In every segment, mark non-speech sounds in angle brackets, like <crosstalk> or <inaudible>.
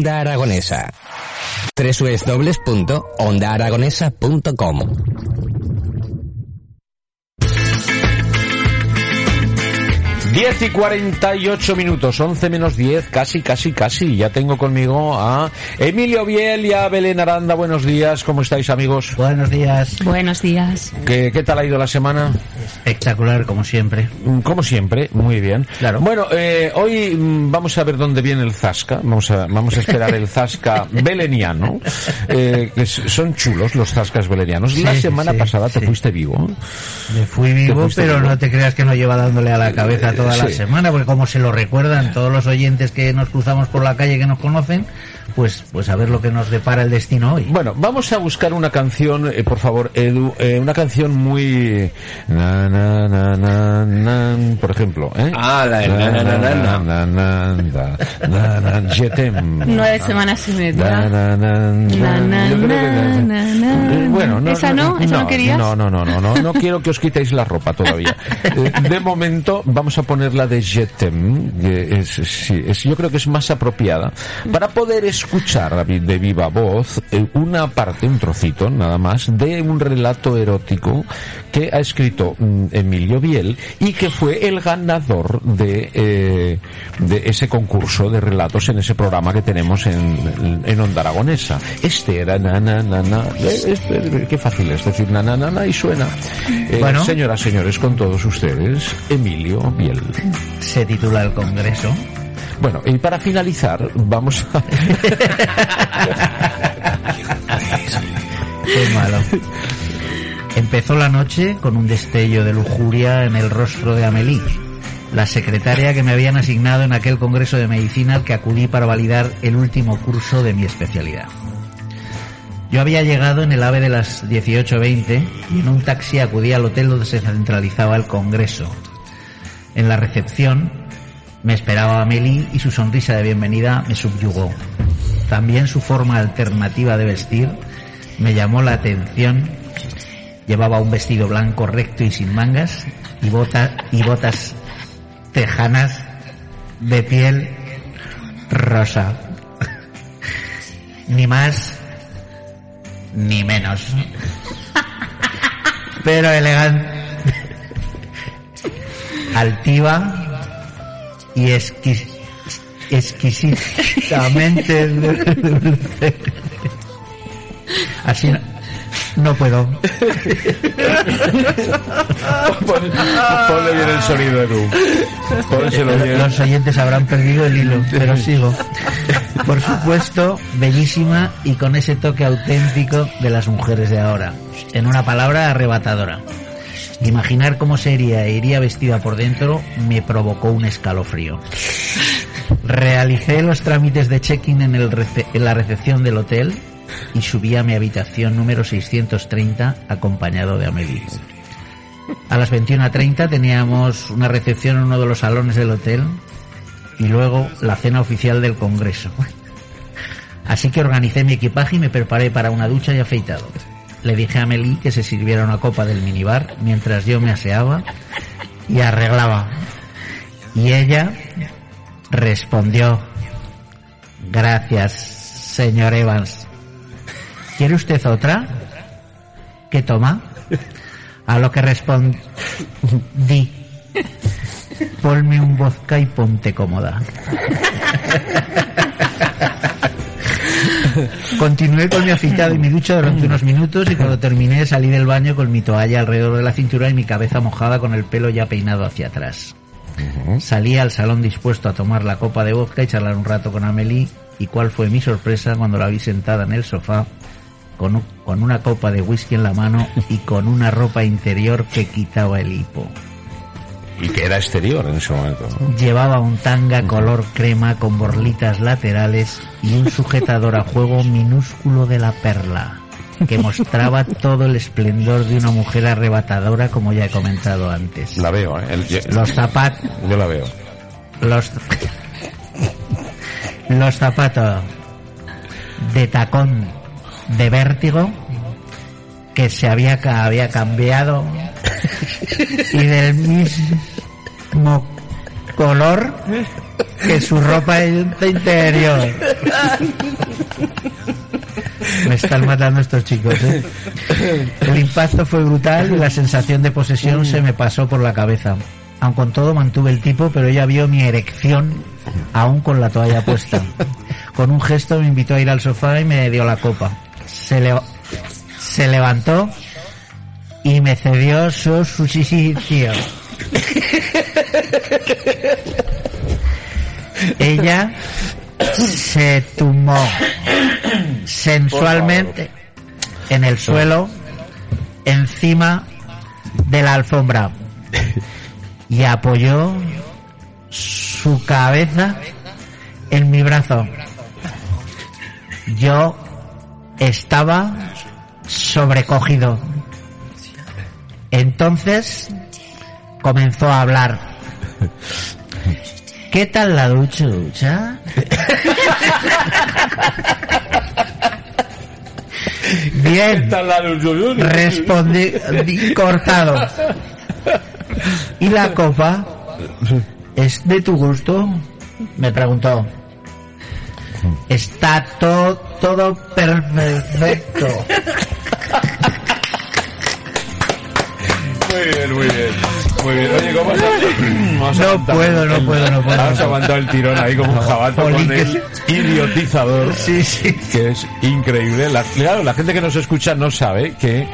Onda Aragonesa. www.ondaaragonesa.com 10 y 48 minutos, 11 menos 10, casi, casi, casi. Ya tengo conmigo a Emilio Biel y a Belén Aranda. Buenos días, ¿cómo estáis amigos? Buenos días. Buenos días. ¿Qué, qué tal ha ido la semana? Espectacular, como siempre. Mm, Como siempre, muy bien. Claro. Bueno, eh, hoy mm, vamos a ver dónde viene el Zasca. Vamos a, vamos a esperar el Zasca <laughs> beleniano. Eh, que son chulos los Zascas belenianos. la semana sí, pasada te fuiste vivo. Me fui vivo, pero vivo. no te creas que nos lleva dándole a la cabeza toda la semana, porque como se lo recuerdan todos los oyentes que nos cruzamos por la calle que nos conocen, pues, pues a ver lo que nos depara el destino hoy. Bueno, vamos a buscar una canción, eh, por favor, Edu, eh, una canción muy... Na, na, na, na, na, por ejemplo, ¿eh? Ah, la de na, na, na, na, na. na, na, na, na. Nueve semanas y media. na, na, Na, na, Yo creo que- na, na, na. Eh, Bueno, no, ¿Esa no? ¿Esa no querías? No, no, no, no, no, no quiero que os quitéis la ropa todavía. Eh, De momento vamos a poner la de Je t'aime, que es, sí, es- yo creo que es más apropiada para poder escuchar vi- de viva voz eh, una parte, un trocito nada más, de un relato erótico que ha escrito mm, Emilio Biel y que fue el ganador de, eh, de ese concurso de relatos en ese programa que tenemos en, en Onda Aragonesa. Este era na na na na. Eh, este, qué fácil es decir na na na, na y suena. Eh, Bueno. Señoras, señores, con todos ustedes, Emilio Biel. Se titula El Congreso. Bueno, y para finalizar, vamos a... Malo. Empezó la noche con un destello de lujuria en el rostro de Amélie, la secretaria que me habían asignado en aquel congreso de medicina al que acudí para validar el último curso de mi especialidad. Yo había llegado en el AVE de las 18.20 y en un taxi acudí al hotel donde se centralizaba el congreso. En la recepción me esperaba Amélie y su sonrisa de bienvenida me subyugó. También su forma alternativa de vestir me llamó la atención. Llevaba un vestido blanco recto y sin mangas y, bota- y botas tejanas de piel rosa. <laughs> Ni más ni menos. <laughs> Pero elegante. Altiva y exquis- exquisitamente <laughs> dulce. Así no, no puedo. Pon- Ponle bien el sonido, Edu. Pónselo bien. Los oyentes habrán perdido el hilo, pero sigo. Por supuesto, bellísima y con ese toque auténtico de las mujeres de ahora. En una palabra, arrebatadora. Imaginar cómo sería e iría vestida por dentro me provocó un escalofrío. Realicé los trámites de check-in en, en la recepción del hotel y subí a mi habitación número 630 acompañado de Amelie. A las 21.30 teníamos una recepción en uno de los salones del hotel y luego la cena oficial del Congreso. Así que organicé mi equipaje y me preparé para una ducha y afeitado. Le dije a Meli que se sirviera una copa del minibar mientras yo me aseaba y arreglaba. Y ella respondió, gracias, señor Evans. ¿Quiere usted otra? ¿Qué toma? A lo que respondí, ponme un vodka y ponte cómoda. <laughs> Continué con mi afeitado y mi ducha durante unos minutos y cuando terminé salí del baño con mi toalla alrededor de la cintura y mi cabeza mojada con el pelo ya peinado hacia atrás. Salí al salón dispuesto a tomar la copa de vodka y charlar un rato con Amelie y cuál fue mi sorpresa cuando la vi sentada en el sofá con, un- con una copa de whisky en la mano y con una ropa interior que quitaba el hipo. Y que era exterior en ese momento. ¿no? Llevaba un tanga color crema con borlitas laterales y un sujetador a juego minúsculo de la perla, que mostraba todo el esplendor de una mujer arrebatadora como ya he comentado antes. La veo, ¿eh? El- Los zapatos, yo la veo. los, los zapatos de tacón de vértigo que se había, había cambiado y del mismo color que su ropa de interior. Me están matando estos chicos, ¿eh? El impacto fue brutal y la sensación de posesión se me pasó por la cabeza. Aun con todo mantuve el tipo, pero ella vio mi erección aún con la toalla puesta. Con un gesto me invitó a ir al sofá y me dio la copa. Se, le- se levantó y me cedió su suicidio. <laughs> Ella se tumbó sensualmente en el suelo encima de la alfombra y apoyó su cabeza en mi brazo. Yo estaba sobrecogido. Entonces comenzó a hablar. <laughs> ¿Qué tal la ducha? ducha? <laughs> Bien, respondí cortado. ¿Y la copa? ¿Es de tu gusto? Me preguntó. Está todo, todo perfecto. Muy bien, muy bien. Muy bien. Oye, ¿cómo has, No puedo, no puedo, no puedo. Has aguantado el tirón ahí como un jabato con el idiotizador. Sí, sí. Que es increíble. La, claro, la gente que nos escucha no sabe que,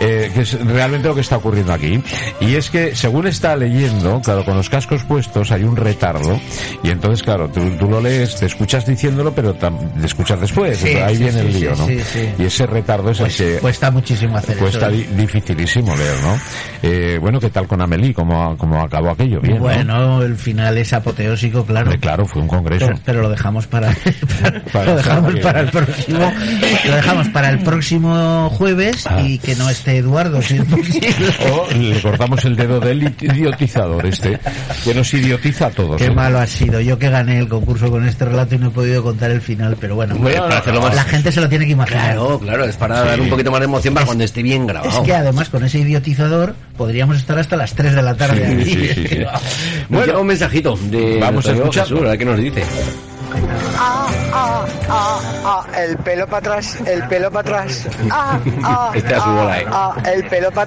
eh, que es realmente lo que está ocurriendo aquí. Y es que, según está leyendo, claro, con los cascos puestos hay un retardo. Y entonces, claro, tú, tú lo lees, te escuchas diciéndolo, pero te escuchas después. Sí, ahí sí, viene sí, el lío, ¿no? sí, sí. Y ese retardo es Pues el que cuesta muchísimo hacer cuesta eso. di- dificilísimo leer, ¿no? Eh, bueno, ¿qué tal con Amelie? ¿Cómo, cómo acabó aquello? Bien, ¿no? Bueno, el final es apoteósico, claro. Claro, fue un congreso. Pero, pero lo dejamos para, para- <laughs> Para lo dejamos para el próximo lo dejamos para el próximo jueves Ah. y que no esté Eduardo si es posible. <laughs> O le cortamos el dedo del idiotizador este, que nos idiotiza a todos. Qué ¿eh? malo ha sido. Yo que gané el concurso con este relato y no he podido contar el final, pero bueno, para más- la gente se lo tiene que imaginar. Claro, claro, es para dar un poquito más de emoción para cuando esté bien Es grabado. que además con ese idiotizador podríamos estar hasta las 3 de la tarde Sí, aquí. sí, sí, sí. <laughs> Nos llega un mensajito de Vamos a escucharlo. Jesús, a ver qué nos dice. Ah, ah, ah, ah, el pelo para atrás, el pelo para atrás. Ah, ah, Este a su ah, bola, eh. ah, el pelo para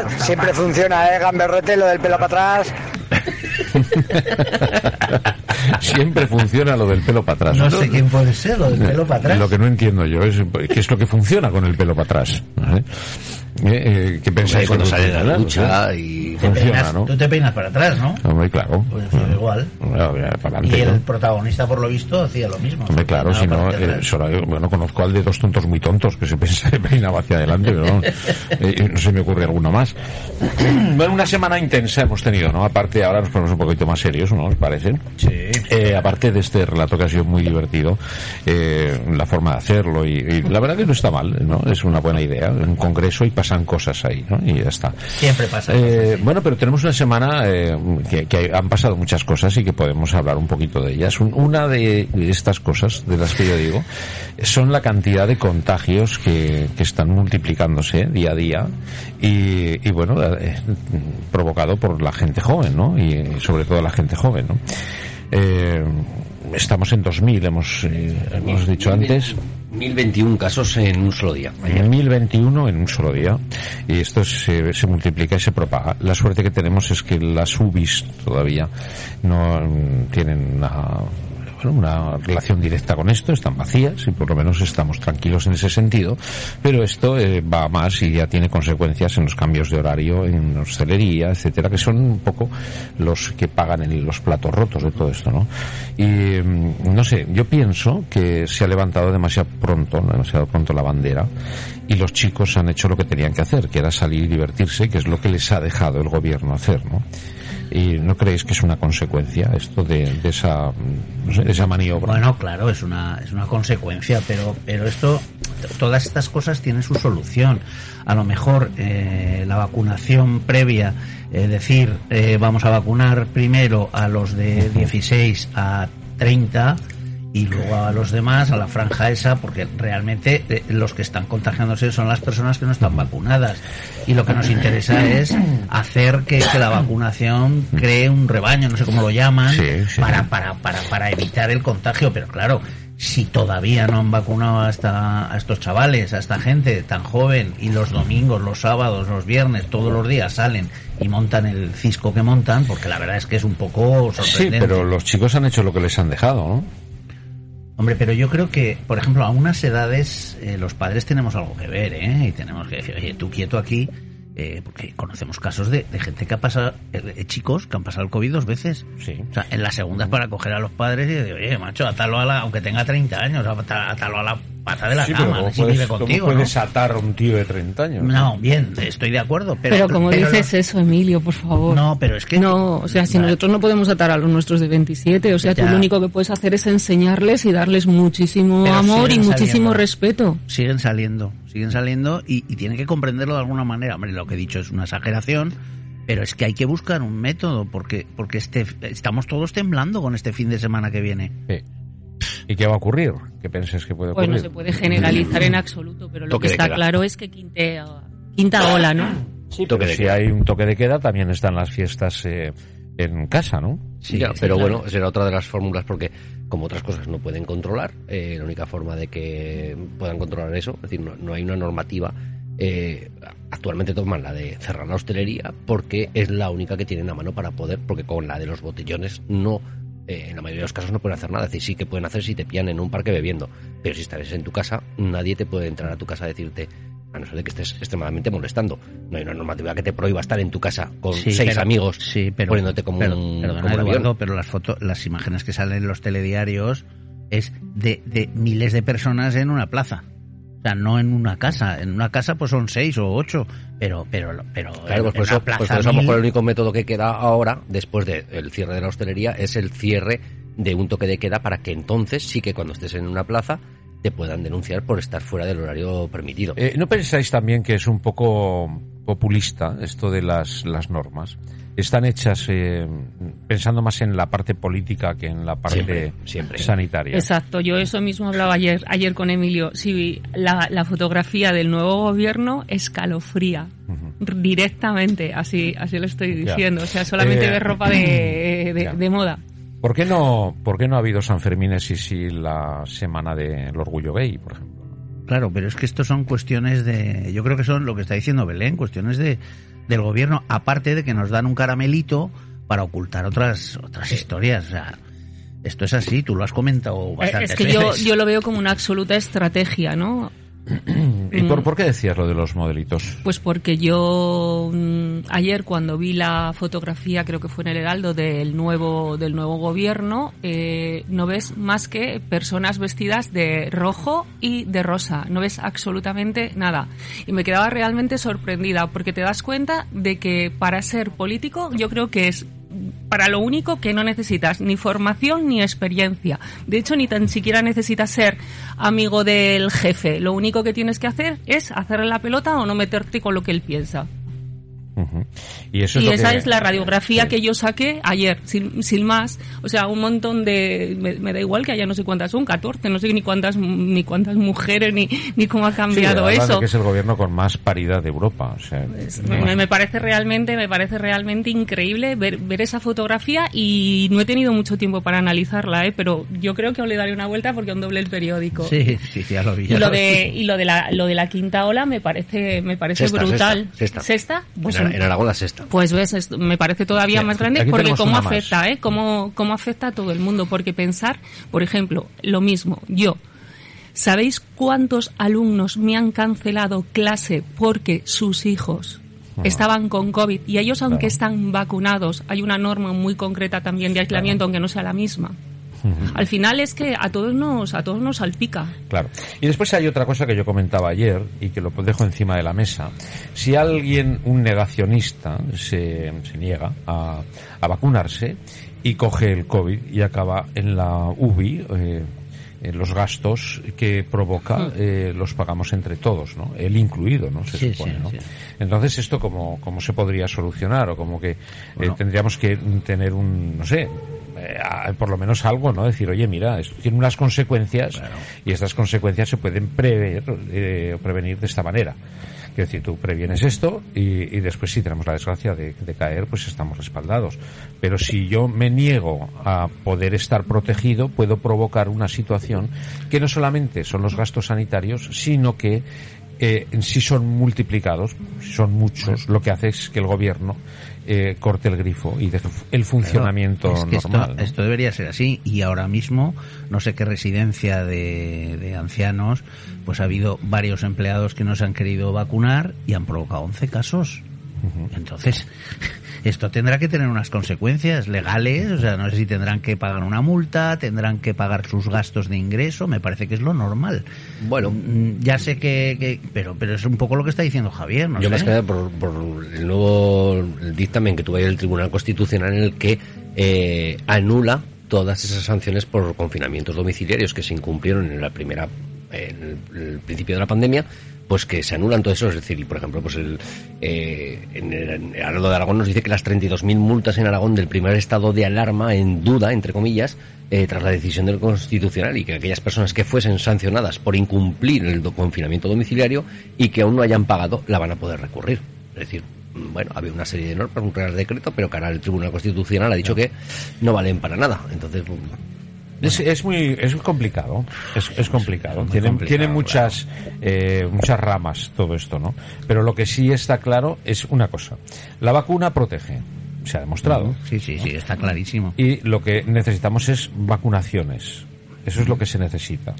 atrás. Siempre funciona, eh, gamberrete, lo del pelo para atrás. <laughs> Siempre funciona lo del pelo para atrás. No sé quién puede ser, lo del pelo para atrás. Lo que no entiendo yo es qué es lo que funciona con el pelo para atrás. Eh, eh, ¿Qué pensáis cuando sale de la ducha y... Te funciona, peinas- ¿no? Tú te peinas para atrás, ¿no? Hombre, claro. Pues eh, igual. Bueno, Y el ¿no? protagonista, por lo visto, hacía lo mismo. Hombre, claro, si no, eh, bueno, conozco al de dos tontos muy tontos que se, <laughs> peinaba hacia adelante, pero no, <laughs> eh, no se me ocurre alguno más. <clears throat> Bueno, una semana intensa hemos tenido, ¿no? Aparte, ahora nos ponemos un poquito más serios, ¿no? ¿Os parece? Sí. Eh, aparte de este relato que ha sido muy divertido, eh, la forma de hacerlo y, y la verdad que no está mal, ¿no? Es una buena idea, un congreso y pasan cosas ahí, ¿no? Y ya está. Siempre pasa. Eh, bueno, pero tenemos una semana eh, que, que han pasado muchas cosas y que podemos hablar un poquito de ellas. Un- una de estas cosas, de las que yo digo, son la cantidad de contagios que, que están multiplicándose día a día y, y bueno, eh, provocado por la gente joven, ¿no? Y sobre todo la gente joven, ¿no? Eh, estamos en 2000, hemos, eh, hemos dicho antes. 1021 casos en un solo día. En 1021 en un solo día y esto se, se multiplica y se propaga. La suerte que tenemos es que las UBIs todavía no mm, tienen una, una relación directa con esto, están vacías y por lo menos estamos tranquilos en ese sentido, pero esto eh, va más y ya tiene consecuencias en los cambios de horario, en hostelería, etcétera, que son un poco los que pagan en los platos rotos de todo esto, ¿no? Y mm, no sé, yo pienso que se ha levantado demasiado pronto, demasiado pronto la bandera y los chicos han hecho lo que tenían que hacer, que era salir y divertirse, que es lo que les ha dejado el gobierno hacer, ¿no? ¿Y no creéis que es una consecuencia esto de, de esa, no sé, de esa maniobra? Bueno, claro, es una, es una consecuencia, pero, pero esto, todas estas cosas tienen su solución. A lo mejor eh, la vacunación previa, es decir, eh, vamos a vacunar primero a los de 16 a 30 y luego a los demás, a la franja esa, porque realmente eh, los que están contagiándose son las personas que no están vacunadas. Y lo que nos interesa es hacer que, que la vacunación cree un rebaño, no sé cómo lo llaman, Sí, sí. para, para, para, para evitar el contagio. Pero claro, si todavía no han vacunado a, esta, a estos chavales, a esta gente tan joven, y los domingos, los sábados, los viernes, todos los días salen y montan el cisco que montan, porque la verdad es que es un poco Sí, sorprendente. pero los chicos han hecho lo que les han dejado, ¿no? Hombre, pero yo creo que, por ejemplo, a unas edades eh, los padres tenemos algo que ver, ¿eh? Y tenemos que decir, oye, tú quieto aquí, eh, porque conocemos casos de, de gente que ha pasado, eh, eh, chicos que han pasado el COVID dos veces. Sí. O sea, en la segunda es para coger a los padres y decir, oye, macho, atalo a la, aunque tenga 30 años, ata- atalo a la pata de la Sí, pero cama, ¿cómo si puedes, vive cómo contigo, puedes ¿no? atar a un tío de 30 años? No, bien, estoy de acuerdo, pero... Pero, como pero dices eso, Emilio, por favor. No, pero es que... No, o sea, si Vale. nosotros no podemos atar a los nuestros de 27, o sea, tú Ya. lo único que puedes hacer es enseñarles y darles muchísimo Pero amor y muchísimo saliendo. respeto. siguen saliendo, siguen saliendo y, y tienen que comprenderlo de alguna manera. Hombre, lo que he dicho es una exageración, pero es que hay que buscar un método porque porque este estamos todos temblando con este fin de semana que viene. Sí. ¿Y qué va a ocurrir? ¿Qué piensas que puede Pues ocurrir? no se puede generalizar en absoluto, pero lo Toque que está claro es que quinte, quinta ola, ¿no? Sí, Toque pero de si queda. hay un toque de queda, también están las fiestas eh, en casa, ¿no? Sí, Ya, sí, pero claro. bueno, será otra de las fórmulas porque como otras cosas no pueden controlar, eh, la única forma de que puedan controlar eso, es decir, no, no hay una normativa. eh, actualmente toman la de cerrar la hostelería porque es la única que tienen a mano para poder, porque con la de los botellones no, eh, en la mayoría de los casos no pueden hacer nada. Es decir, sí que pueden hacer si te pillan en un parque bebiendo, pero si estás en tu casa, nadie te puede entrar a tu casa a decirte, a no ser de que estés extremadamente molestando. No hay una normativa que te prohíba estar en tu casa con Sí, seis pero- amigos sí, pero, poniéndote como pero- un, perdona, como un avión. Eduardo, pero las fotos, las imágenes que salen en los telediarios es de, de miles de personas en una plaza. O sea, no en una casa. En una casa pues son seis o ocho, pero pero pero Claro, pues en por eso, plaza pues por eso a lo mejor el único método que queda ahora, después del cierre de la hostelería, es el cierre de un toque de queda para que entonces sí que cuando estés en una plaza te puedan denunciar por estar fuera del horario permitido. Eh, ¿No pensáis también que es un poco populista esto de las, las normas? Están hechas eh, pensando más en la parte política que en la parte Siempre, siempre. sanitaria. Exacto, yo eso mismo hablaba ayer, ayer con Emilio. Sí, la, la fotografía del nuevo gobierno escalofría directamente, así, así lo estoy Ya. diciendo. O sea, solamente Eh, ver ropa de, de, de moda. ¿Por qué no, por qué no ha habido San Fermines y sí la semana del orgullo gay, por ejemplo? Claro, pero es que esto son cuestiones de, yo creo que son lo que está diciendo Belén, cuestiones de del gobierno, aparte de que nos dan un caramelito para ocultar otras otras historias, o sea, esto es así, tú lo has comentado Eh, bastantes Es que yo, yo lo veo como una absoluta estrategia, ¿no? ¿Y Mm. por, por qué decías lo de los modelitos? Pues porque yo mm, ayer cuando vi la fotografía, creo que fue en el Heraldo del nuevo del nuevo gobierno, eh, no ves más que personas vestidas de rojo y de rosa, no ves absolutamente nada. Y me quedaba realmente sorprendida porque te das cuenta de que para ser político yo creo que es para lo único que no necesitas ni formación ni experiencia. De hecho, ni tan siquiera necesitas ser amigo del jefe. Lo único que tienes que hacer es hacerle la pelota o no meterte con lo que él piensa. Ujú. Y eso es y esa que- es la radiografía Sí. que yo saqué ayer, sin, sin más. O sea, un montón de... Me, me da igual que haya no sé cuántas son, 14, no sé ni cuántas ni cuántas mujeres, ni, ni cómo ha cambiado eso. que es el gobierno con más paridad de Europa. o sea, Me, parece realmente, me parece realmente increíble ver, ver esa fotografía y no he tenido mucho tiempo para analizarla, ¿eh? pero yo creo que le daré una vuelta porque aún doble el periódico. Sí, sí, ya lo vi. Y lo lo vi. de y lo de la lo de la quinta ola me parece me parece Sexta, brutal. sexta, sexta. Pues, en, Aragón la sexta. pues ves, me parece todavía Sí, más grande porque cómo más. afecta, ¿eh? Cómo, cómo afecta a todo el mundo. Porque pensar, por ejemplo, lo mismo, yo, ¿sabéis cuántos alumnos me han cancelado clase porque sus hijos estaban con COVID? Y ellos, aunque Claro. están vacunados, hay una norma muy concreta también de aislamiento, aunque no sea la misma. Al final es que a todos nos, a todos nos salpica. Claro. Y después hay otra cosa que yo comentaba ayer y que lo dejo encima de la mesa. Si alguien, un negacionista, se, se niega a, a vacunarse y coge el COVID y acaba en la UBI, eh, eh, los gastos que provoca eh, los pagamos entre todos, ¿no? Él incluido, ¿no? Se Sí, supone, sí, ¿no? sí. Entonces, ¿esto cómo, cómo se podría solucionar? O como que eh, tendríamos que tener un, no sé, eh, a- por lo menos algo, ¿no? Decir, oye, mira, esto tiene unas consecuencias y estas consecuencias se pueden prever, eh, o prevenir de esta manera. Quiero decir, tú previenes esto y, y después si tenemos la desgracia de, de caer, pues estamos respaldados. Pero si yo me niego a poder estar protegido, puedo provocar una situación que no solamente son los gastos sanitarios, sino que eh, si son multiplicados, si son muchos, lo que hace es que el gobierno eh, corte el grifo y deje el funcionamiento Claro, es que normal. Esto, ¿no? esto debería ser así y ahora mismo no sé qué residencia de, de ancianos pues ha habido varios empleados que no se han querido vacunar y han provocado 11 casos. Entonces, esto tendrá que tener unas consecuencias legales, o sea, no sé si tendrán que pagar una multa, tendrán que pagar sus gastos de ingreso, me parece que es lo normal. Bueno. Mm, ya sé que, que- pero pero es un poco lo que está diciendo Javier, no Yo sé. más que nada por, por el nuevo dictamen que tuvo el Tribunal Constitucional en el que eh, anula todas esas sanciones por confinamientos domiciliarios que se incumplieron en la primera en el, el principio de la pandemia pues que se anulan todo eso, es decir, y por ejemplo, pues el, eh, en el, en el de Aragón nos dice que las 32.000 multas en Aragón del primer estado de alarma en duda, entre comillas, eh, tras la decisión del Constitucional y que aquellas personas que fuesen sancionadas por incumplir el do- confinamiento domiciliario y que aún no hayan pagado, la van a poder recurrir. Es decir, mm, bueno, había una serie de normas, un real decreto, pero que ahora el Tribunal Constitucional ha dicho que no valen para nada. Entonces, mm, Es, es muy es complicado, es, es complicado. muy tiene, complicado, tiene muchas eh, muchas ramas todo esto, ¿no? Pero lo que sí está claro es una cosa: la vacuna protege, se ha demostrado. Sí, sí, sí, está clarísimo. Y lo que necesitamos es vacunaciones. Eso es lo que se necesita.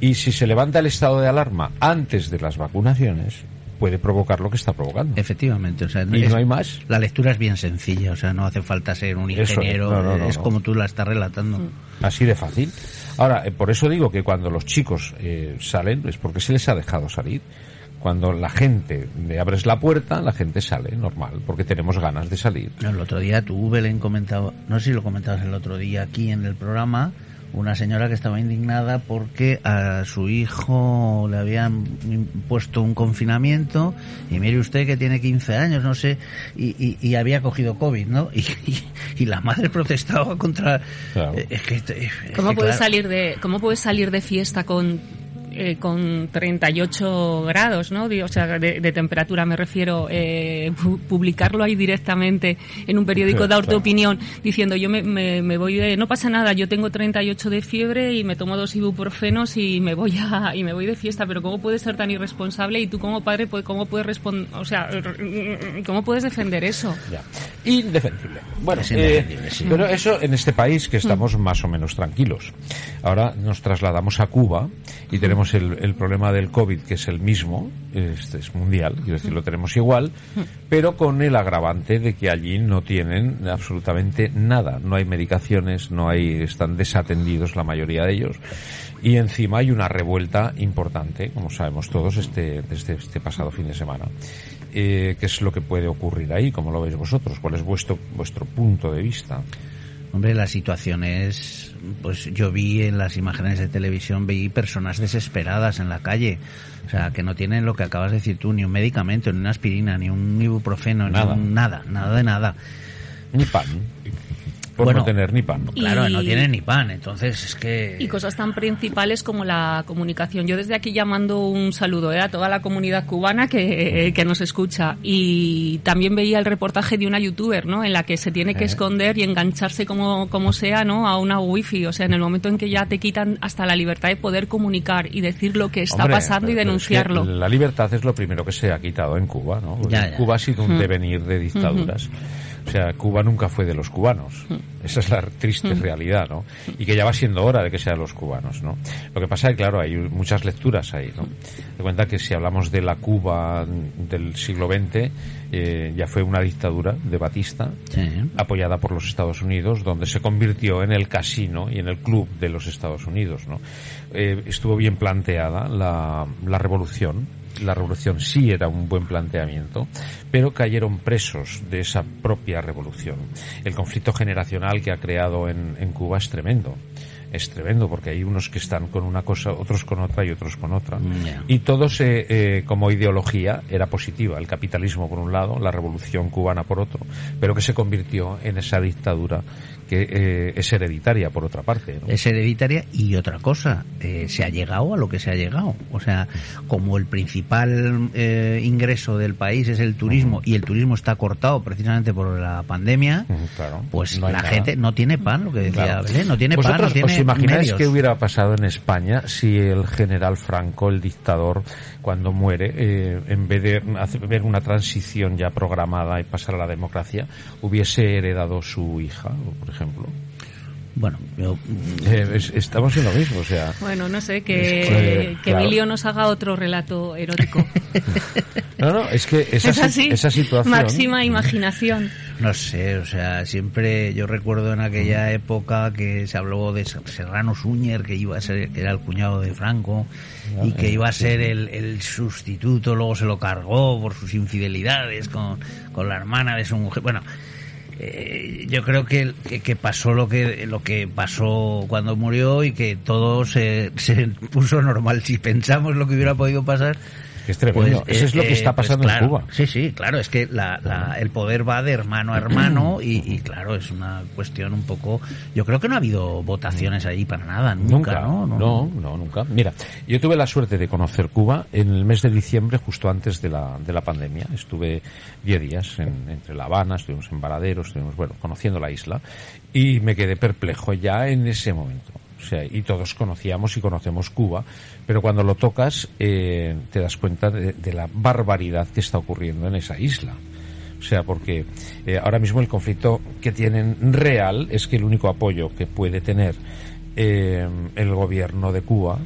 Y si se levanta el estado de alarma antes de las vacunaciones, puede provocar lo que está provocando. Efectivamente, o sea, Y es- no hay más. La lectura es bien sencilla, o sea, no hace falta ser un es, ingeniero, no, no, no, es como tú la estás relatando. Así de fácil. Ahora, eh, por eso digo que cuando los chicos eh, salen, es porque se les ha dejado salir. Cuando la gente le abres la puerta, la gente sale, normal, porque tenemos ganas de salir. El otro día tú, Belén, comentaba, no sé si lo comentabas el otro día aquí en el programa, una señora que estaba indignada porque a su hijo le habían puesto un confinamiento y mire usted que tiene 15 años, no sé, y, y- y había cogido COVID, ¿no? Y, y- y la madre protestaba contra... Claro. eh, es que- es ¿Cómo que, puedes claro, salir de cómo puedes salir de fiesta con eh, con 38 grados, ¿no? O sea, de, de temperatura me refiero, eh, pu- publicarlo ahí directamente en un periódico, Claro, dar tu claro. opinión, diciendo yo me, me, me voy de, no pasa nada, yo tengo 38 de fiebre y me tomo dos ibuprofenos y me voy a, y me voy de fiesta, pero cómo puedes ser tan irresponsable y tú como padre, pues, cómo puedes responder, o sea, cómo puedes defender eso? Ya. Indefendible. Bueno, Es eh, indefendible, sí. pero eso en este país que estamos más o menos tranquilos. Ahora nos trasladamos a Cuba y tenemos el, el problema del COVID, que es el mismo, este es mundial, quiero decir, lo tenemos igual, pero con el agravante de que allí no tienen absolutamente nada. No hay medicaciones, no hay, están desatendidos la mayoría de ellos. Y encima hay una revuelta importante, como sabemos todos, este, desde este pasado fin de semana. Eh, ¿Qué es lo que puede ocurrir ahí? ¿Cómo lo veis vosotros? ¿Cuál es vuestro, vuestro punto de vista? Hombre, la situación es, pues yo vi en las imágenes de televisión, vi personas desesperadas en la calle, o sea, que no tienen lo que acabas de decir tú, ni un medicamento, ni una aspirina, ni un ibuprofeno, Nada. ni un nada, nada de nada. Ni pan. Por Bueno, no tener ni pan. Y- Claro, no tienen ni pan, entonces es que... Y cosas tan principales como la comunicación. Yo desde aquí llamando un saludo ¿eh? a toda la comunidad cubana que, que nos escucha. Y también veía el reportaje de una youtuber, ¿no? En la que se tiene que Eh. esconder y engancharse como, como sea, ¿no? A una wifi. O sea, en el momento en que ya te quitan hasta la libertad de poder comunicar y decir lo que está Hombre, pasando y es que denunciarlo. la libertad es lo primero que se ha quitado en Cuba, ¿no? Ya, ya. Cuba ha sido un Mm. devenir de dictaduras. O sea, Cuba nunca fue de los cubanos. Esa es la triste realidad, ¿no? Y que ya va siendo hora de que sean los cubanos, ¿no? Lo que pasa es que, claro, hay muchas lecturas ahí, ¿no? De cuenta que si hablamos de la Cuba del siglo XX, eh, ya fue una dictadura de Batista, Sí. apoyada por los Estados Unidos, donde se convirtió en el casino y en el club de los Estados Unidos. ¿no? Eh, estuvo bien planteada la, la revolución. La revolución sí era un buen planteamiento, pero cayeron presos de esa propia revolución. El conflicto generacional que ha creado en, en Cuba es tremendo. es tremendo porque hay unos que están con una cosa, otros con otra y otros con otra. Y todos eh, eh, como ideología era positiva. El capitalismo por un lado, la revolución cubana por otro, pero que se convirtió en esa dictadura que eh, es hereditaria por otra parte. ¿no? es hereditaria y otra cosa, eh, se ha llegado a lo que se ha llegado. O sea, como el principal eh, ingreso del país es el turismo y el turismo está cortado precisamente por la pandemia, claro. pues No la nada. gente no tiene pan, lo que decía Claro. Belén, no tiene pan, ¿Vosotros no tiene os imagináis medios. qué hubiera pasado en España si el general Franco, el dictador, cuando muere, en vez de hacer- ver una transición ya programada y pasar a la democracia, hubiese heredado su hija, por ejemplo? Bueno, yo, Eh, es- estamos en lo mismo, o sea... Bueno, no sé, Es que, que, que claro. Emilio nos haga otro relato erótico. <laughs> No, no, es que esa, es si- así. esa situación... Máxima imaginación. no sé, o sea, siempre yo recuerdo en aquella época que se habló de Serrano Suñer, que iba a ser, que era el cuñado de Franco, y que iba a ser el, el sustituto, luego se lo cargó por sus infidelidades con, con la hermana de su mujer. Bueno, eh, yo creo que, que, pasó lo que lo que pasó cuando murió y que todo se, se puso normal. Si pensamos lo que hubiera podido pasar, es tremendo. pues, Eso es lo eh, que está pues, pasando claro, en Cuba. Sí, sí, claro, es que la, la- el poder va de hermano a hermano <clears throat> y, y, claro, es una cuestión un poco... Yo creo que no ha habido votaciones ahí para nada, nunca, ¿no? no, no, nunca. Mira, yo tuve la suerte de conocer Cuba en el mes de diciembre, justo antes de la, de la pandemia. Estuve 10 días en- entre La Habana, estuvimos en Varadero, estuvimos, bueno, conociendo la isla y me quedé perplejo ya en ese momento. Sea, y todos conocíamos y conocemos Cuba, pero cuando lo tocas eh, te das cuenta de, de la barbaridad que está ocurriendo en esa isla. O sea, porque eh, ahora mismo el conflicto que tienen real es que el único apoyo que puede tener eh, el gobierno de Cuba,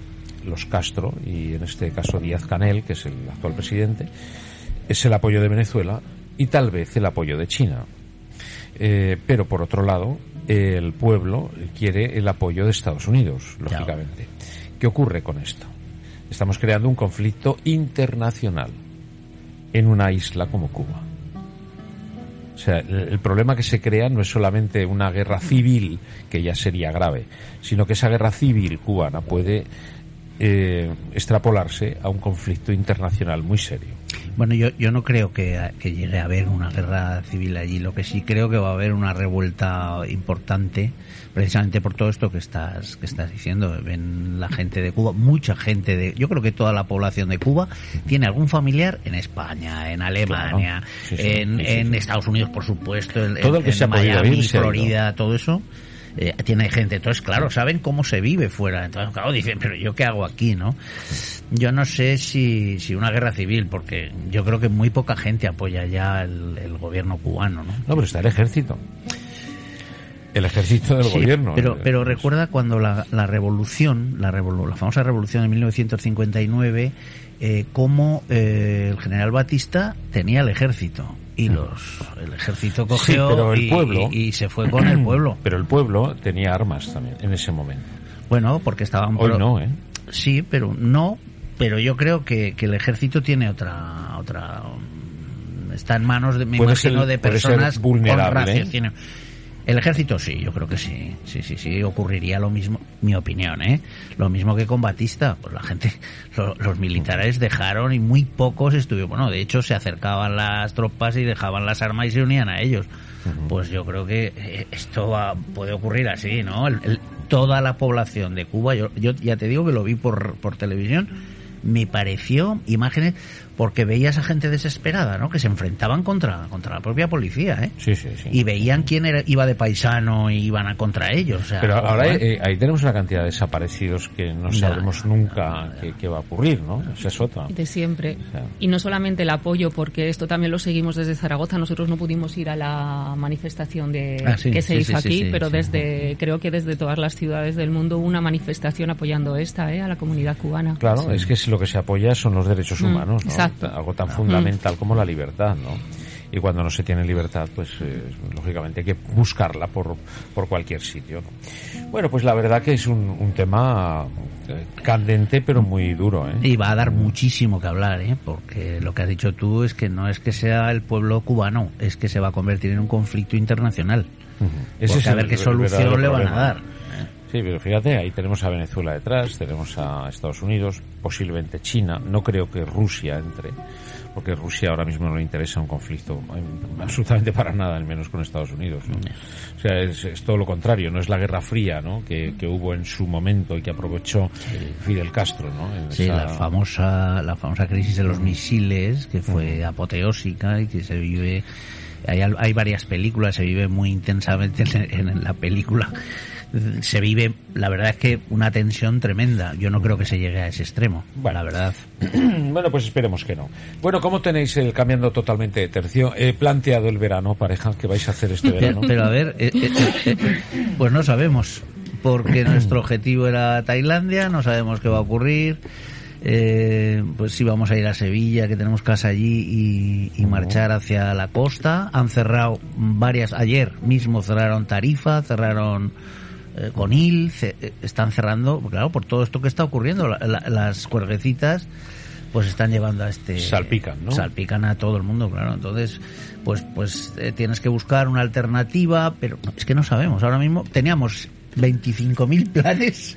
los Castro, y en este caso Díaz Canel, que es el actual presidente, es el apoyo de Venezuela y tal vez el apoyo de China. Eh, pero por otro lado, el pueblo quiere el apoyo de Estados Unidos, lógicamente. ¿Qué ocurre con esto? Estamos creando un conflicto internacional en una isla como Cuba. O sea, el, el problema que se crea no es solamente una guerra civil, que ya sería grave, sino que esa guerra civil cubana puede eh, extrapolarse a un conflicto internacional muy serio. Bueno, yo, yo no creo que, que llegue a haber una guerra civil allí. Lo que sí creo que va a haber una revuelta importante, precisamente por todo esto que estás que estás diciendo. Ven la gente de Cuba, mucha gente de, yo creo que toda la población de Cuba tiene algún familiar en España, en Alemania, Claro. Sí, sí, en, sí. Estados Unidos, por supuesto, en, Todo el que en se Miami. Florida, todo eso. Eh, tiene gente, entonces claro, saben cómo se vive fuera, entonces claro, dicen, pero yo qué hago aquí, ¿no? Yo no sé si, si una guerra civil, porque yo creo que muy poca gente apoya ya el, el gobierno cubano, ¿no? No, pero está el ejército. El ejército del Sí, gobierno. Pero, Eh, pero recuerda cuando la, la revolución, la, revolu- la famosa revolución de 1959, eh, cómo eh, el general Batista tenía el ejército y los el ejército cogió pero el y- pueblo- y, y se fue con el pueblo. <clears throat> Pero el pueblo tenía armas también en ese momento. Bueno, porque estaban Hoy pro- no, ¿eh? Sí, pero no, pero yo creo que, que el ejército tiene otra otra está en manos de me imagino ser- de personas vulnerable, con raciocinio. El ejército sí, yo creo que sí, sí, sí, sí, ocurriría lo mismo, mi opinión, ¿eh? Lo mismo que con Batista, pues la gente, <laughs> lo- los militares dejaron y muy pocos estuvieron, bueno, de hecho se acercaban las tropas y dejaban las armas y se unían a ellos. Pues yo creo que eh, esto va- puede ocurrir así, ¿no? El- el- toda la población de Cuba, yo, yo ya te digo que lo vi por, por televisión, me pareció imágenes porque veías a gente desesperada, ¿no? Que se enfrentaban contra, contra la propia policía, ¿eh? Sí, sí, sí. Y veían quién era, iba de paisano y iban a contra ellos. O sea, Pero ahora ¿eh? eh, ahí tenemos una cantidad de desaparecidos que no Ya. sabremos nunca qué, qué va a ocurrir, ¿no? Esa es otra. de siempre. Y no solamente el apoyo, porque esto también lo seguimos desde Zaragoza. Nosotros no pudimos ir a la manifestación de, Ah, sí, que se sí, hizo sí, aquí, sí, sí, pero sí. desde creo que desde todas las ciudades del mundo hubo una manifestación apoyando esta, ¿eh? a la comunidad cubana. Claro, es que si lo que se apoya son los derechos Mm, humanos, ¿no? Exacto. Algo tan fundamental como la libertad, ¿no? Y cuando no se tiene libertad, pues eh, lógicamente hay que buscarla por, por cualquier sitio. ¿no? Bueno, pues la verdad que es un, un tema eh, candente, pero muy duro, ¿eh? Y va a dar muchísimo que hablar, ¿eh? Porque lo que has dicho tú es que no es que sea el pueblo cubano, es que se va a convertir en un conflicto internacional. Ese es a ver el- qué solución le van a dar. Sí, pero fíjate, ahí tenemos a Venezuela detrás, tenemos a Estados Unidos, posiblemente China, no creo que Rusia entre, porque Rusia ahora mismo no le interesa un conflicto absolutamente para nada, al menos con Estados Unidos. ¿no? O sea, es, es todo lo contrario, no es la Guerra Fría ¿no? que, que hubo en su momento y que aprovechó Fidel Castro. ¿no? En Sí, esa- la famosa, la famosa crisis de los misiles, que fue apoteósica y que se vive, hay, hay varias películas, se vive muy intensamente en, en la película. Se vive, la verdad es que una tensión tremenda. Yo no creo que se llegue a ese extremo, la verdad. <clears throat> Bueno, pues esperemos que no. Bueno, ¿cómo tenéis el cambiando totalmente de tercio? He planteado el verano, pareja, que vais a hacer este verano. pero a ver, eh, eh, eh, eh, pues no sabemos, porque nuestro <clears throat> objetivo era Tailandia, no sabemos qué va a ocurrir. Eh, pues sí vamos a ir a Sevilla, que tenemos casa allí, y, y marchar hacia la costa. Han cerrado varias, ayer mismo cerraron Tarifa, cerraron eh, Conil, ce- eh, están cerrando, claro, por todo esto que está ocurriendo. La- la- las cuerguecitas pues están llevando a este Salpican, ¿no? salpican a todo el mundo claro entonces pues pues eh, tienes que buscar una alternativa pero es que no sabemos ahora mismo teníamos 25.000 planes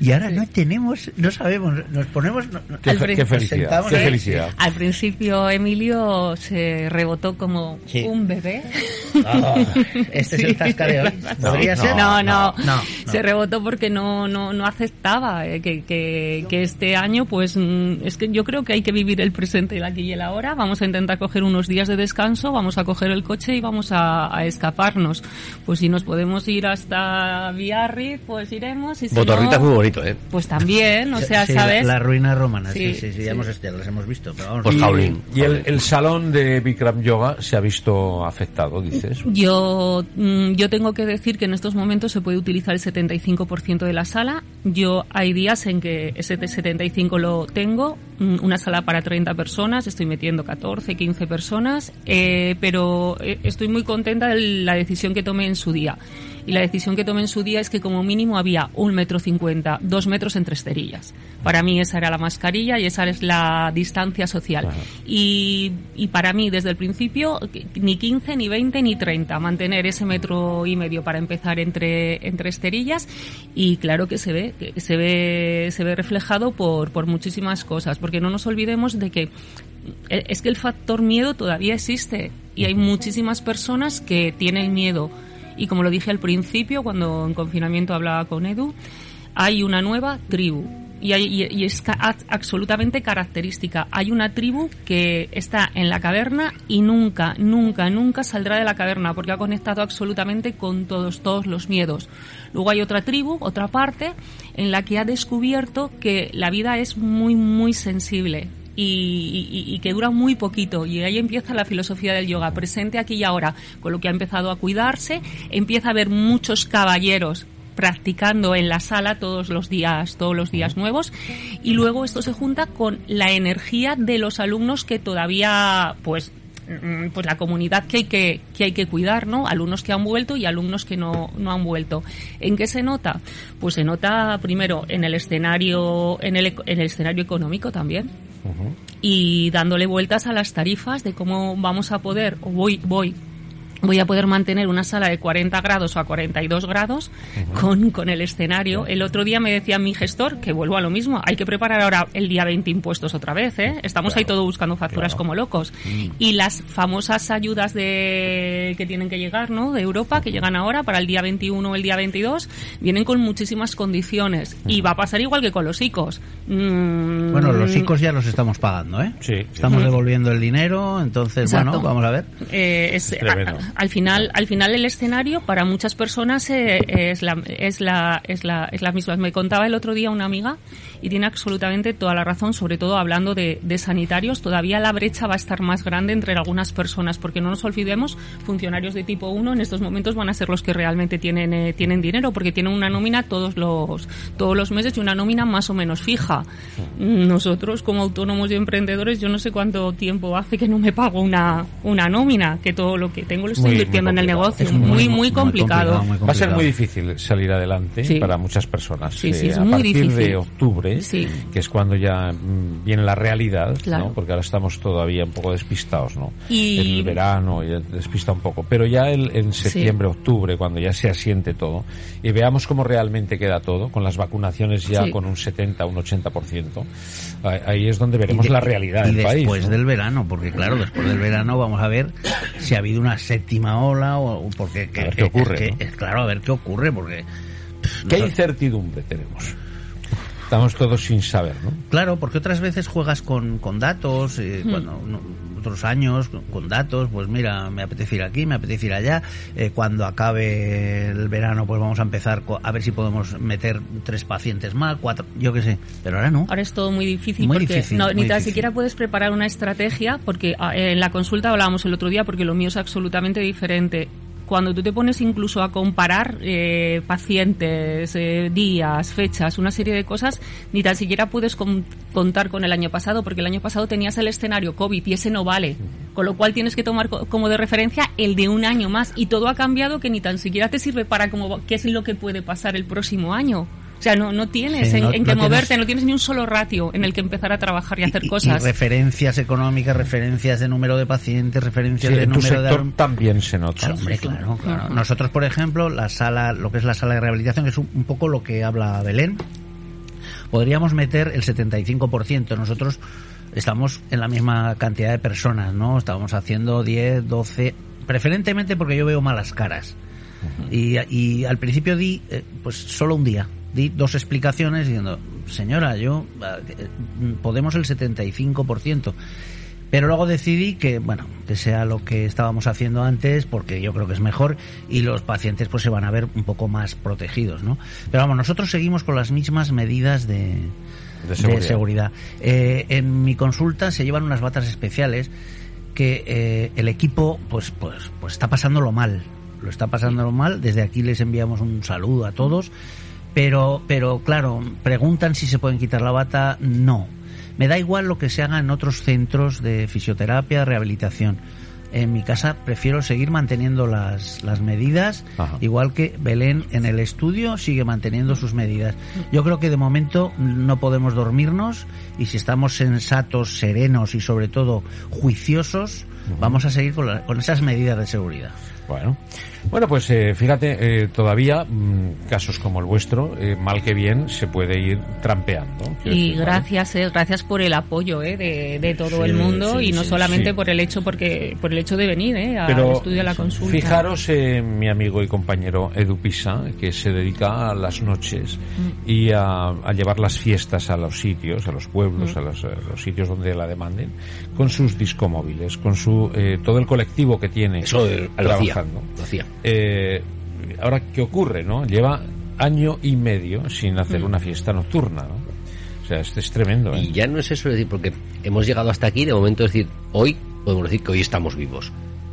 y ahora no tenemos no sabemos nos ponemos no- Qué, fe- Al qué felicidad, qué felicidad. Al principio Emilio se rebotó como Sí. un bebé. Ah, este es el podría No, ser No, no, no, no. se rebotó porque no, no, no aceptaba eh, que, que, que este año, pues mm, es que yo creo que hay que vivir el presente, el aquí y el ahora. Vamos a intentar coger unos días de descanso, vamos a coger el coche y vamos a, a escaparnos. Pues si nos podemos ir hasta Biarritz, pues iremos. Y si Botorrita es no, muy bonito, ¿eh? Pues también, o sea, Sí, ¿sabes? la ruina romana sí, Sí, sí, sí, sí. ya hemos ya las hemos visto pero vamos Pues y- Jaulín. Y el, el salón de Bikram Yoga se ha visto afectado, dices. Yo, mm, yo tengo que decir que en estos momentos se puede utilizar el 75% de la sala. Yo hay días en que ese de 75 lo tengo, mm, una sala para 30 personas, estoy metiendo 14, 15 personas, eh, pero eh, estoy muy contenta de la decisión que tomé en su día. Y la decisión que tomé en su día es que como mínimo había un metro cincuenta, dos metros entre esterillas. Para mí esa era la mascarilla y esa es la distancia social. Y, y para mí desde el principio ni 15, ni 20, ni 30. Mantener ese metro y medio para empezar entre, entre esterillas y claro que se ve, que se ve, se ve reflejado por, por muchísimas cosas. Porque no nos olvidemos de que eh, es que el factor miedo todavía existe y hay muchísimas personas que tienen miedo. Y como lo dije al principio, cuando en confinamiento hablaba con Edu, hay una nueva tribu. Y, es absolutamente característica. Hay una tribu que está en la caverna y nunca, nunca, nunca saldrá de la caverna porque ha conectado absolutamente con todos, todos los miedos. Luego hay otra tribu, otra parte, en la que ha descubierto que la vida es muy, muy sensible y, que dura muy poquito. Y ahí empieza la filosofía del yoga, presente aquí y ahora, con lo que ha empezado a cuidarse, empieza a haber muchos caballeros practicando en la sala todos los días, todos los días nuevos, y luego esto se junta con la energía de los alumnos que todavía, pues, mm, pues la comunidad que hay que, que hay que cuidar, ¿no? Alumnos que han vuelto y alumnos que no, no han vuelto. ¿En qué se nota? Pues se nota primero en el escenario, en el, en el escenario económico también. Y dándole vueltas a las tarifas de cómo vamos a poder, o voy, voy, voy a poder mantener una sala de 40 grados o a 42 grados con, con el escenario. El otro día me decía mi gestor que vuelvo a lo mismo. Hay que preparar ahora el día 20 impuestos otra vez, ¿eh? Estamos ahí todo buscando facturas como locos. Y las famosas ayudas de que tienen que llegar, ¿no? De Europa, que llegan ahora para el día 21 o el día 22, vienen con muchísimas condiciones. Y va a pasar igual que con los ICOs. Mm, bueno los ICOs ya los estamos pagando eh Sí. estamos devolviendo el dinero entonces Exacto. bueno vamos a ver Eh, es, tremendo. Al final al final el escenario para muchas personas eh, es la es la es la es la misma. Me contaba el otro día una amiga y tiene absolutamente toda la razón sobre todo hablando de, sanitarios. Todavía la brecha va a estar más grande entre algunas personas porque no nos olvidemos funcionarios de tipo 1 en estos momentos van a ser los que realmente tienen eh, tienen dinero porque tienen una nómina todos los todos los meses y una nómina más o menos fija. Nosotros como autónomos y emprendedores yo no sé cuánto tiempo hace que no me pago una una nómina que todo lo que tengo lo muy- muy invirtiendo en el complicado. negocio. Es muy, muy, muy complicado. muy Va a ser complicado. muy difícil salir adelante Sí. para muchas personas. Sí, sí, Eh, es a muy partir de difícil. octubre, Sí. que es cuando ya mm, viene la realidad, Claro. ¿no? porque ahora estamos todavía un poco despistados, ¿no? Y- El verano ya despista un poco, pero ya el- en septiembre, octubre, cuando ya se asiente todo y veamos cómo realmente queda todo, con las vacunaciones ya Sí. con un 70, un 80%, ahí- ahí es donde veremos de- la realidad y del país. después ¿no? del verano, porque claro, después del verano vamos a ver si ha habido una séptima ola o o porque que- A ver que- qué ocurre, que- ¿no? es claro, a ver qué ocurre, porque pff, ¿Qué no- incertidumbre tenemos? Estamos todos sin saber, ¿no? Claro, porque otras veces juegas con, con datos, eh, Hmm. cuando no, otros años con, datos, pues mira, me apetece ir aquí, me apetece ir allá. eh, cuando acabe el verano, pues vamos a empezar a ver si podemos meter tres pacientes más, cuatro, yo qué sé. Pero ahora no. Ahora es todo muy difícil Muy porque difícil, no, muy ni tan siquiera puedes preparar una estrategia porque ah, en la consulta hablábamos el otro día porque lo mío es absolutamente diferente. Cuando tú te pones incluso a comparar eh, pacientes, eh, días, fechas, una serie de cosas, ni tan siquiera puedes con- contar con el año pasado porque el año pasado tenías el escenario COVID y ese no vale. Con lo cual tienes que tomar co- como de referencia el de un año más y todo ha cambiado que ni tan siquiera te sirve para como qué es lo que puede pasar el próximo año. O sea, no, no tienes Sí, en, no- en no que tienes- moverte, no tienes ni un solo ratio en el que empezar a trabajar y hacer Y- cosas. Y referencias económicas, referencias de número de pacientes, referencias Sí, de en tu número de... también se nota. Hombre, claro, claro. Nosotros, por ejemplo, la sala, lo que es la sala de rehabilitación, que es un, un poco lo que habla Belén, podríamos meter el 75%. Nosotros estamos en la misma cantidad de personas, ¿no? Estamos haciendo 10, 12, preferentemente porque yo veo malas caras. Y, y al principio di, eh, pues solo un día, di dos explicaciones diciendo, señora, yo, eh, podemos el 75%. Pero luego decidí que, bueno, que sea lo que estábamos haciendo antes, porque yo creo que es mejor y los pacientes pues se van a ver un poco más protegidos, ¿no? Pero vamos, nosotros seguimos con las mismas medidas de, De seguridad. seguridad. Eh, en mi consulta se llevan unas batas especiales que eh, el equipo pues pues pues está pasándolo mal lo está pasándolo mal desde aquí les enviamos un saludo a todos pero pero claro preguntan si se pueden quitar la bata no me da igual lo que se haga en otros centros de fisioterapia rehabilitación en mi casa prefiero seguir manteniendo las, las medidas, Ajá. igual que Belén en el estudio sigue manteniendo sus medidas. Yo creo que de momento no podemos dormirnos y si estamos sensatos, serenos y sobre todo juiciosos, vamos a seguir con, la- con esas medidas de seguridad. Bueno, bueno pues eh, fíjate, eh, todavía mm, casos como el vuestro, eh, mal que bien, se puede ir trampeando. Y decir, ¿vale? gracias, eh, gracias por el apoyo eh, de, de todo Sí, el mundo sí, y no sí, solamente sí. por el hecho porque por el hecho de venir eh, al Pero estudio a la consulta. fijaros en mi amigo y compañero Edu Pisa, que se dedica a las noches Mm. y a, a llevar las fiestas a los sitios, a los pueblos, Mm. a, los, a los sitios donde la demanden, con sus discomóviles, con su eh, todo el colectivo que tiene Eso. Trabajando. Lo hacía. Eh, ahora, ¿qué ocurre? no Lleva año y medio sin hacer Mm. una fiesta nocturna. ¿no? O sea, esto es tremendo. ¿eh? Y ya no es eso, es decir, porque hemos llegado hasta aquí, de momento es decir, hoy podemos decir que hoy estamos vivos.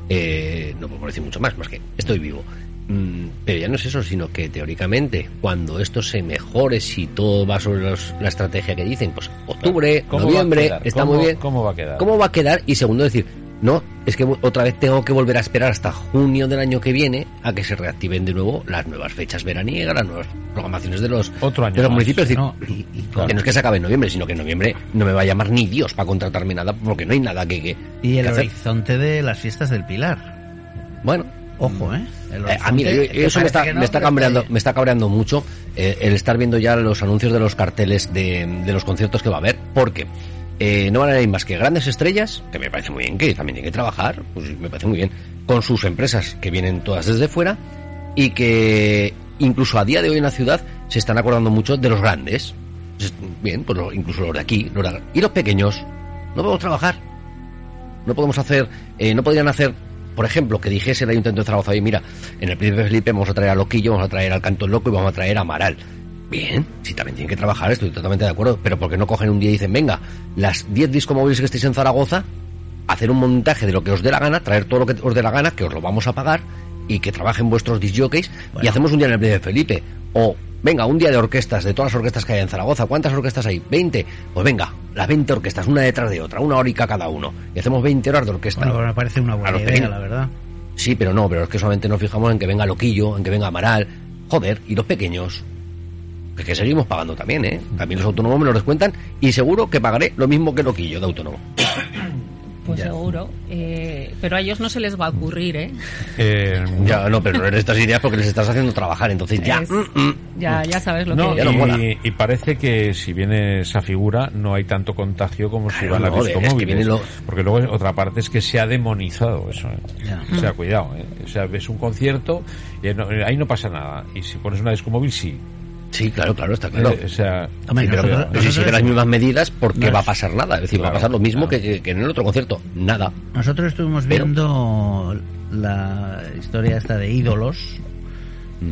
Eh, no podemos decir mucho más, más que estoy vivo. Mm, pero ya no es eso, sino que teóricamente, cuando esto se mejore, si todo va sobre los- la estrategia que dicen, pues octubre, ¿Cómo va a noviembre, está ¿Cómo- muy bien. cómo va a quedar? ¿Cómo va a quedar? Y segundo, decir, no, es que otra vez tengo que volver a esperar hasta junio del año que viene a que se reactiven de nuevo las nuevas fechas veraniegas, las nuevas programaciones de los, Otro año de los más. municipios. Es decir, ¿no? Y- y con- que no es que se acabe en noviembre, sino que en noviembre no me va a llamar ni Dios para contratarme nada, porque no hay nada que, que, Y que el hacer. horizonte de las fiestas del Pilar. Bueno, Ojo, ¿eh? El eh, a mí que eso me está, que no, me está cabreando, me está cabreando mucho eh, el estar viendo ya los anuncios de los carteles de, de los conciertos que va a haber, porque eh, no van a ir más que grandes estrellas, que me parece muy bien, que también tienen que trabajar, pues me parece muy bien, con sus empresas que vienen todas desde fuera y que incluso a día de hoy en la ciudad se están acordando mucho de los grandes. Bien, pues incluso los de aquí, los de- y los pequeños, no podemos trabajar. No podemos hacer, eh, no podrían hacer, por ejemplo, que dijese el Ayuntamiento de Zaragoza, oye, mira, en el Príncipe Felipe vamos a traer a Loquillo, vamos a traer al Canto Loco y vamos a traer a Amaral. Bien, si también tienen que trabajar, estoy totalmente de acuerdo, pero ¿por qué no cogen un día y dicen, venga, las 10 discomóviles que estéis en Zaragoza, hacer un montaje de lo que os dé la gana, traer todo lo que os dé la gana, que os lo vamos a pagar y que trabajen vuestros disjockeys y Bueno. hacemos un día en el Príncipe Felipe? O, venga, un día de orquestas, de todas las orquestas que hay en Zaragoza. ¿Cuántas orquestas hay? ¿20? Pues venga, las 20 orquestas, una detrás de otra, una horica cada uno. Y hacemos 20 horas de orquesta. Bueno, me parece una buena idea, pequeños. la verdad. Sí, pero no, pero es que solamente nos fijamos en que venga Loquillo, en que venga Amaral. Joder, y los pequeños. Es que seguimos pagando también, ¿eh? También los autónomos me lo descuentan y seguro que pagaré lo mismo que Loquillo de autónomo. <coughs> Pues seguro. Eh, pero a ellos no se les va a ocurrir, ¿eh? Eh, Ya, no, pero no eres estas ideas porque les estás haciendo trabajar, entonces ya. Es- mm, mm. Ya, ya sabes lo no, que ya no y, y parece que si viene esa figura no hay tanto contagio como si Claro, las no, es que discomóviles. viene lo- Porque luego otra parte es que se ha demonizado eso. ¿eh? Ya. O sea, cuidado. ¿eh? O sea, ves un concierto y no- ahí no pasa nada. Y si pones una discomóvil, sí. Sí, claro, claro, está claro. Eh, o sea, Hombre, pero, si siguen las mismas medidas, ¿por qué va a pasar nada? Es decir, va a pasar lo mismo claro. que, que en el otro concierto. Nada. Nosotros estuvimos viendo la historia esta de ídolos,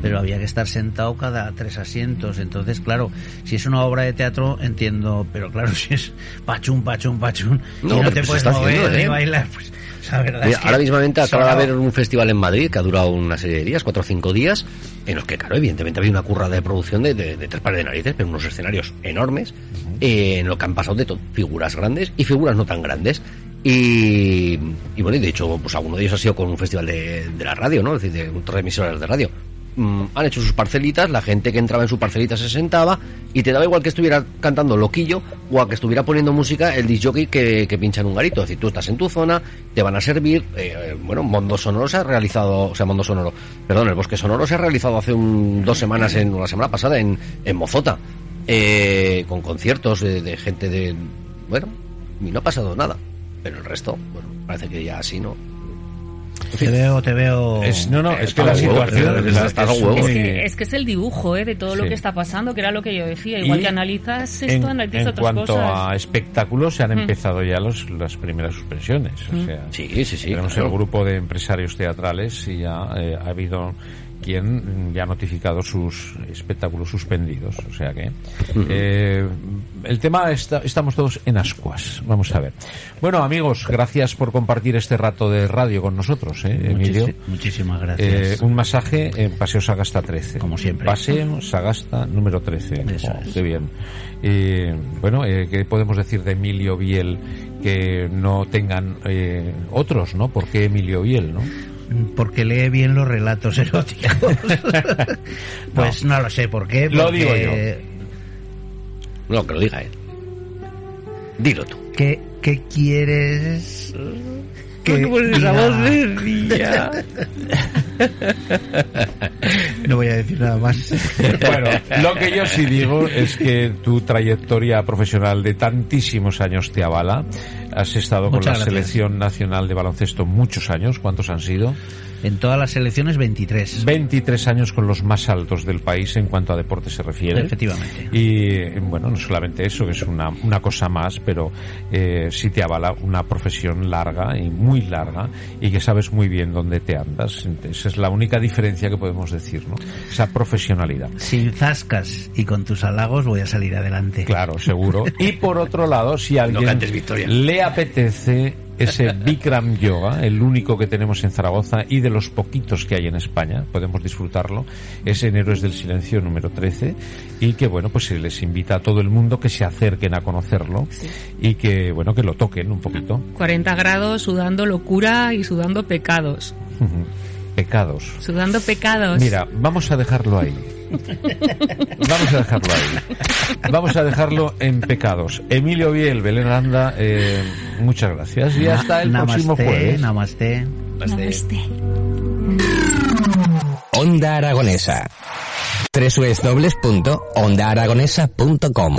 pero había que estar sentado cada tres asientos. Entonces, claro, si es una obra de teatro, entiendo, pero claro, <laughs> si es pachún, pachún, pachún, No, y no te se puedes mover haciendo, ni ¿eh? bailar, pues <laughs> la verdad Mira, es que ahora mismamente acaba de haber un festival en Madrid que ha durado una serie de días, cuatro o cinco días, en los que, claro, evidentemente había una curra de producción de, de- de tres pares de narices, pero unos escenarios enormes, eh, en lo que han pasado de todo, figuras grandes y figuras no tan grandes. Y, y bueno, y de hecho, pues alguno de ellos ha sido con un festival de, de la radio, ¿no? Es decir, de de emisoras de radio. Mm, han hecho sus parcelitas, la gente que entraba en su parcelita se sentaba y te daba igual que estuviera cantando loquillo o a que estuviera poniendo música el disjockey que, que pincha en un garito. Es decir, tú estás en tu zona, te van a servir. eh, bueno, Mondo Sonoro se ha realizado, o sea, Mondo Sonoro, perdón, el Bosque Sonoro se ha realizado hace un, dos semanas, en la semana pasada, en, en Mozota, eh, con conciertos de, de gente de. Bueno, y no ha pasado nada. Pero el resto, bueno, parece que ya así no. Te veo, te veo... es, no, no, es que la situación es que, es el dibujo ¿eh? de todo lo Sí. que está pasando, que era lo que yo decía. Igual Y que analizas en, esto, analizas en otras cuanto cosas. a espectáculos, se han Mm. empezado ya los, las primeras suspensiones. O sea, Sí, sí, sí. tenemos claro. el grupo de empresarios teatrales y ya eh, ha habido quien ya ha notificado sus espectáculos suspendidos. O sea que eh, el tema está, estamos todos en ascuas. Vamos a ver. Bueno, amigos, gracias por compartir este rato de radio con nosotros, ¿eh, Emilio. Muchis- muchísimas Eh, gracias. un masaje en Paseo Sagasta 13. Como siempre. Paseo Sagasta número 13. Eso Oh, es. Qué bien. Eh, bueno, eh, ¿qué podemos decir de Emilio Biel que no tengan eh, otros, no? ¿Por qué Emilio Biel, no? Porque lee bien los relatos <laughs> eróticos. <laughs> pues no. lo sé por qué. Lo porque- digo No, que lo diga él. Dilo tú. ¿Qué, qué quieres? que diga? <laughs> No voy a decir nada más. Bueno, lo que yo sí digo es que tu trayectoria profesional de tantísimos años te avala. Has estado con Muchas la gracias. selección nacional de baloncesto muchos años. ¿Cuántos han sido? En todas las elecciones 23. 23 años con los más altos del país en cuanto a deporte se refiere. Efectivamente. Y bueno, no solamente eso, que es una, una cosa más, pero eh, sí te avala una profesión larga y muy larga y que sabes muy bien dónde te andas. Esa es la única diferencia que podemos decir, ¿no? Esa profesionalidad. Sin zascas y con tus halagos voy a salir adelante. Claro, seguro. <laughs> Y por otro lado, si alguien cantes victoria. le apetece ese Bikram Yoga, el único que tenemos en Zaragoza y de los poquitos que hay en España, podemos disfrutarlo, es en Héroes del Silencio número 13 y que bueno, pues se les invita a todo el mundo que se acerquen a conocerlo y que bueno, que lo toquen un poquito. 40 grados, sudando locura y sudando pecados. Pecados. Sudando pecados. Mira, vamos a dejarlo ahí. <laughs> Vamos a dejarlo ahí. Vamos a dejarlo en pecados. Emilio Biel, Belén Aranda, eh, muchas gracias. Y hasta el Namaste, próximo jueves. Namaste. Namaste. Onda Aragonesa. www.ondaaragonesa.com